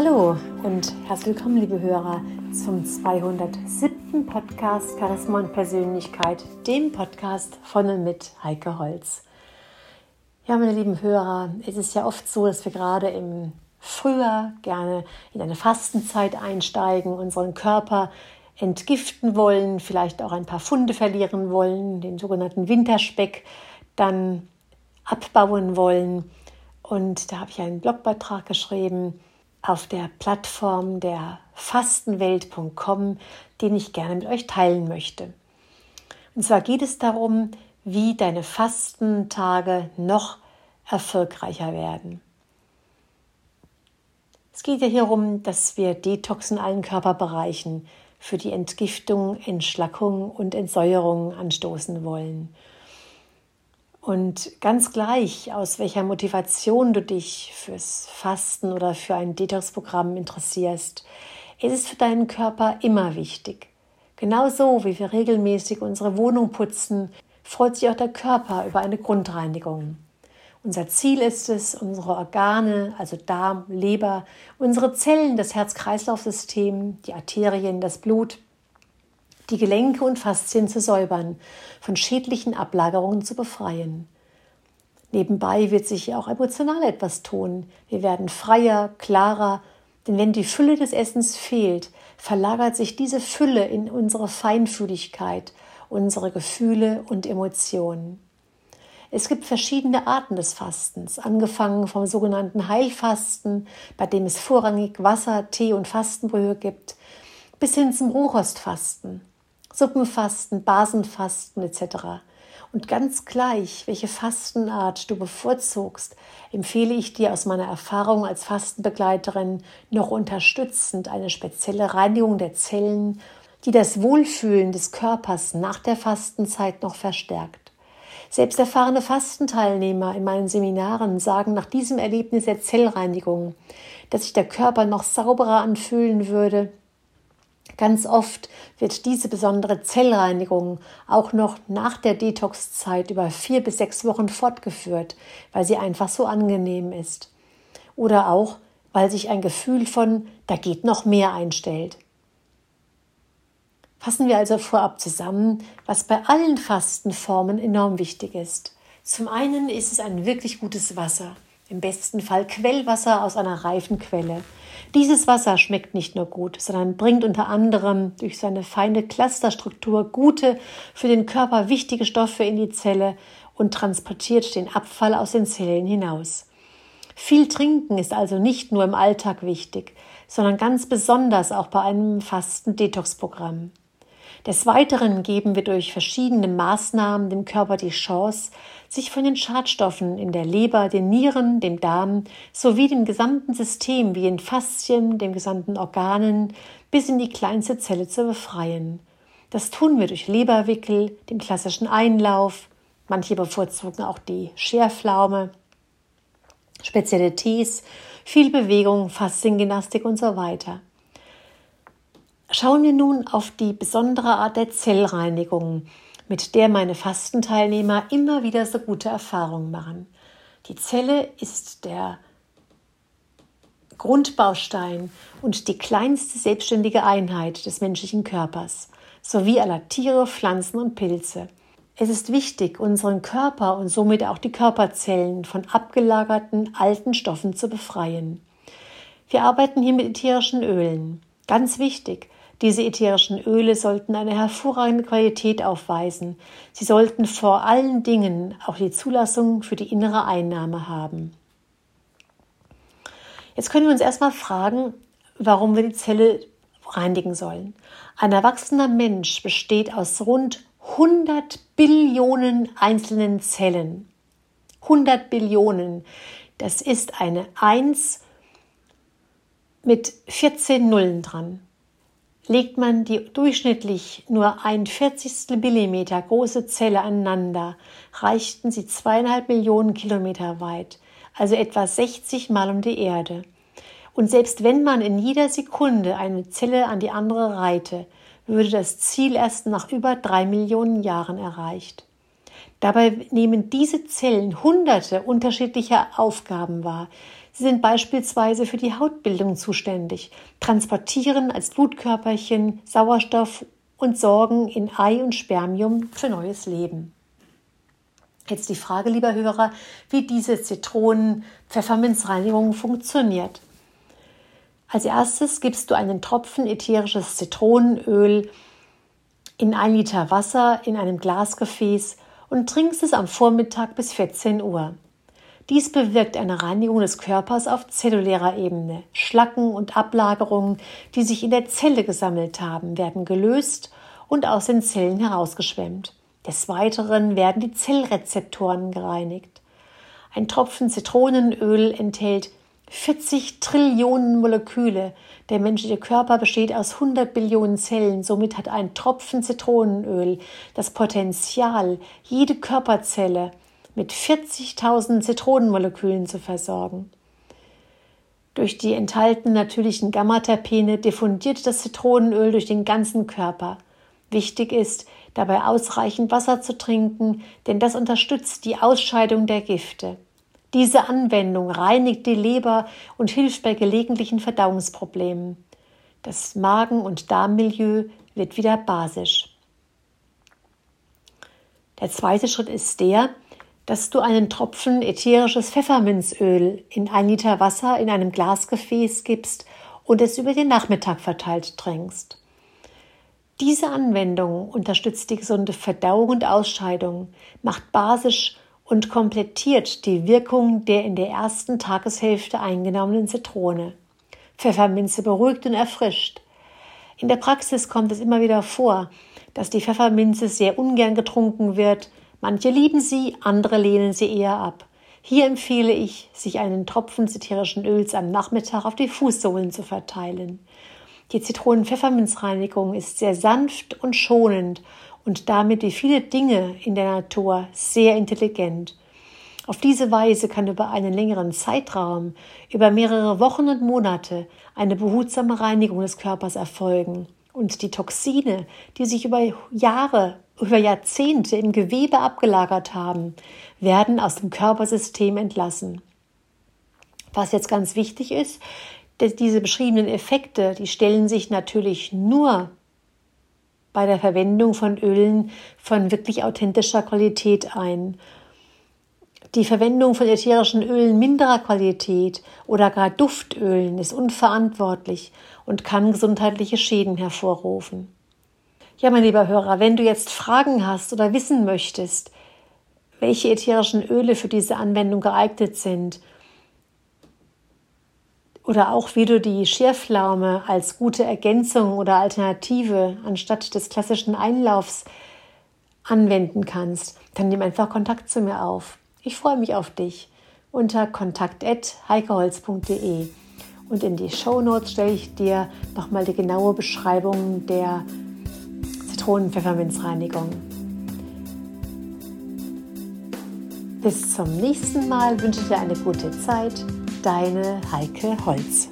Hallo und herzlich willkommen, liebe Hörer, zum 207. Podcast Charisma und Persönlichkeit, dem Podcast von und mit Heike Holz. Ja, meine lieben Hörer, es ist ja oft so, dass wir gerade im Frühjahr gerne in eine Fastenzeit einsteigen, unseren Körper entgiften wollen, vielleicht auch ein paar Funde verlieren wollen, den sogenannten Winterspeck dann abbauen wollen. Und da habe ich einen Blogbeitrag geschrieben, auf der Plattform der fastenwelt.com, den ich gerne mit euch teilen möchte. Und zwar geht es darum, wie deine Fastentage noch erfolgreicher werden. Es geht ja hier darum, dass wir Detox in allen Körperbereichen für die Entgiftung, Entschlackung und Entsäuerung anstoßen wollen. Und ganz gleich, aus welcher Motivation du dich fürs Fasten oder für ein Detox-Programm interessierst, ist es für deinen Körper immer wichtig. Genauso wie wir regelmäßig unsere Wohnung putzen, freut sich auch der Körper über eine Grundreinigung. Unser Ziel ist es, unsere Organe, also Darm, Leber, unsere Zellen, das Herz-Kreislauf-System, die Arterien, das Blut, die Gelenke und Faszien zu säubern, von schädlichen Ablagerungen zu befreien. Nebenbei wird sich auch emotional etwas tun. Wir werden freier, klarer, denn wenn die Fülle des Essens fehlt, verlagert sich diese Fülle in unsere Feinfühligkeit, unsere Gefühle und Emotionen. Es gibt verschiedene Arten des Fastens, angefangen vom sogenannten Heilfasten, bei dem es vorrangig Wasser, Tee und Fastenbrühe gibt, bis hin zum Rohkostfasten, Suppenfasten, Basenfasten etc. Und ganz gleich, welche Fastenart du bevorzugst, empfehle ich dir aus meiner Erfahrung als Fastenbegleiterin noch unterstützend eine spezielle Reinigung der Zellen, die das Wohlfühlen des Körpers nach der Fastenzeit noch verstärkt. Selbst erfahrene Fastenteilnehmer in meinen Seminaren sagen nach diesem Erlebnis der Zellreinigung, dass sich der Körper noch sauberer anfühlen würde Ganz oft wird diese besondere Zellreinigung auch noch nach der Detox-Zeit über vier bis sechs Wochen fortgeführt, weil sie einfach so angenehm ist. Oder auch, weil sich ein Gefühl von da geht noch mehr einstellt. Fassen wir also vorab zusammen, was bei allen Fastenformen enorm wichtig ist. Zum einen ist es ein wirklich gutes Wasser, im besten Fall Quellwasser aus einer reifen Quelle. Dieses Wasser schmeckt nicht nur gut, sondern bringt unter anderem durch seine feine Clusterstruktur gute, für den Körper wichtige Stoffe in die Zelle und transportiert den Abfall aus den Zellen hinaus. Viel Trinken ist also nicht nur im Alltag wichtig, sondern ganz besonders auch bei einem fasten Detox-Programm. Des Weiteren geben wir durch verschiedene Maßnahmen dem Körper die Chance, sich von den Schadstoffen in der Leber, den Nieren, dem Darm sowie dem gesamten System wie den Faszien, den gesamten Organen bis in die kleinste Zelle zu befreien. Das tun wir durch Leberwickel, dem klassischen Einlauf, manche bevorzugen auch die Scherflaume, spezielle Tees, viel Bewegung, Fasziengymnastik und so weiter. Schauen wir nun auf die besondere Art der Zellreinigung, mit der meine Fastenteilnehmer immer wieder so gute Erfahrungen machen. Die Zelle ist der Grundbaustein und die kleinste selbstständige Einheit des menschlichen Körpers, sowie aller Tiere, Pflanzen und Pilze. Es ist wichtig, unseren Körper und somit auch die Körperzellen von abgelagerten alten Stoffen zu befreien. Wir arbeiten hier mit ätherischen Ölen. Ganz wichtig, diese ätherischen Öle sollten eine hervorragende Qualität aufweisen. Sie sollten vor allen Dingen auch die Zulassung für die innere Einnahme haben. Jetzt können wir uns erstmal fragen, warum wir die Zelle reinigen sollen. Ein erwachsener Mensch besteht aus rund 100 Billionen einzelnen Zellen. 100 Billionen. Das ist eine 1 mit 14 Nullen dran. Legt man die durchschnittlich nur ein Vierzigstel Millimeter große Zelle aneinander, reichten sie zweieinhalb Millionen Kilometer weit, also etwa 60 Mal um die Erde. Und selbst wenn man in jeder Sekunde eine Zelle an die andere reihte, würde das Ziel erst nach über drei Millionen Jahren erreicht. Dabei nehmen diese Zellen hunderte unterschiedlicher Aufgaben wahr. Sie sind beispielsweise für die Hautbildung zuständig, transportieren als Blutkörperchen Sauerstoff und sorgen in Ei und Spermium für neues Leben. Jetzt die Frage, lieber Hörer, wie diese Zitronen-Pfefferminzreinigung funktioniert. Als erstes gibst du einen Tropfen ätherisches Zitronenöl in ein Liter Wasser in einem Glasgefäß und trinkst es am Vormittag bis 14 Uhr. Dies bewirkt eine Reinigung des Körpers auf zellulärer Ebene. Schlacken und Ablagerungen, die sich in der Zelle gesammelt haben, werden gelöst und aus den Zellen herausgeschwemmt. Des Weiteren werden die Zellrezeptoren gereinigt. Ein Tropfen Zitronenöl enthält 40 Trillionen Moleküle. Der menschliche Körper besteht aus 100 Billionen Zellen. Somit hat ein Tropfen Zitronenöl das Potenzial, jede Körperzelle mit 40.000 Zitronenmolekülen zu versorgen. Durch die enthaltenen natürlichen Gammaterpene diffundiert das Zitronenöl durch den ganzen Körper. Wichtig ist, dabei ausreichend Wasser zu trinken, denn das unterstützt die Ausscheidung der Gifte. Diese Anwendung reinigt die Leber und hilft bei gelegentlichen Verdauungsproblemen. Das Magen- und Darmmilieu wird wieder basisch. Der zweite Schritt ist der, dass du einen Tropfen ätherisches Pfefferminzöl in ein Liter Wasser in einem Glasgefäß gibst und es über den Nachmittag verteilt trinkst. Diese Anwendung unterstützt die gesunde Verdauung und Ausscheidung, macht basisch und komplettiert die Wirkung der in der ersten Tageshälfte eingenommenen Zitrone. Pfefferminze beruhigt und erfrischt. In der Praxis kommt es immer wieder vor, dass die Pfefferminze sehr ungern getrunken wird, Manche lieben sie, andere lehnen sie eher ab. Hier empfehle ich, sich einen Tropfen ätherischen Öls am Nachmittag auf die Fußsohlen zu verteilen. Die Zitronen-Pfefferminzreinigung ist sehr sanft und schonend und damit wie viele Dinge in der Natur sehr intelligent. Auf diese Weise kann über einen längeren Zeitraum, über mehrere Wochen und Monate, eine behutsame Reinigung des Körpers erfolgen und die Toxine, die sich über Jahre über Jahrzehnte im Gewebe abgelagert haben, werden aus dem Körpersystem entlassen. Was jetzt ganz wichtig ist, diese beschriebenen Effekte, die stellen sich natürlich nur bei der Verwendung von Ölen von wirklich authentischer Qualität ein. Die Verwendung von ätherischen Ölen minderer Qualität oder gar Duftölen ist unverantwortlich und kann gesundheitliche Schäden hervorrufen. Ja, mein lieber Hörer, wenn du jetzt Fragen hast oder wissen möchtest, welche ätherischen Öle für diese Anwendung geeignet sind, oder auch wie du die Schärflaume als gute Ergänzung oder Alternative anstatt des klassischen Einlaufs anwenden kannst, dann nimm einfach Kontakt zu mir auf. Ich freue mich auf dich unter kontakt.heikeholz.de und in die Show Notes stelle ich dir nochmal die genaue Beschreibung der Zitronen-Pfefferminzreinigung. Bis zum nächsten Mal wünsche ich dir eine gute Zeit. Deine Heike Holz.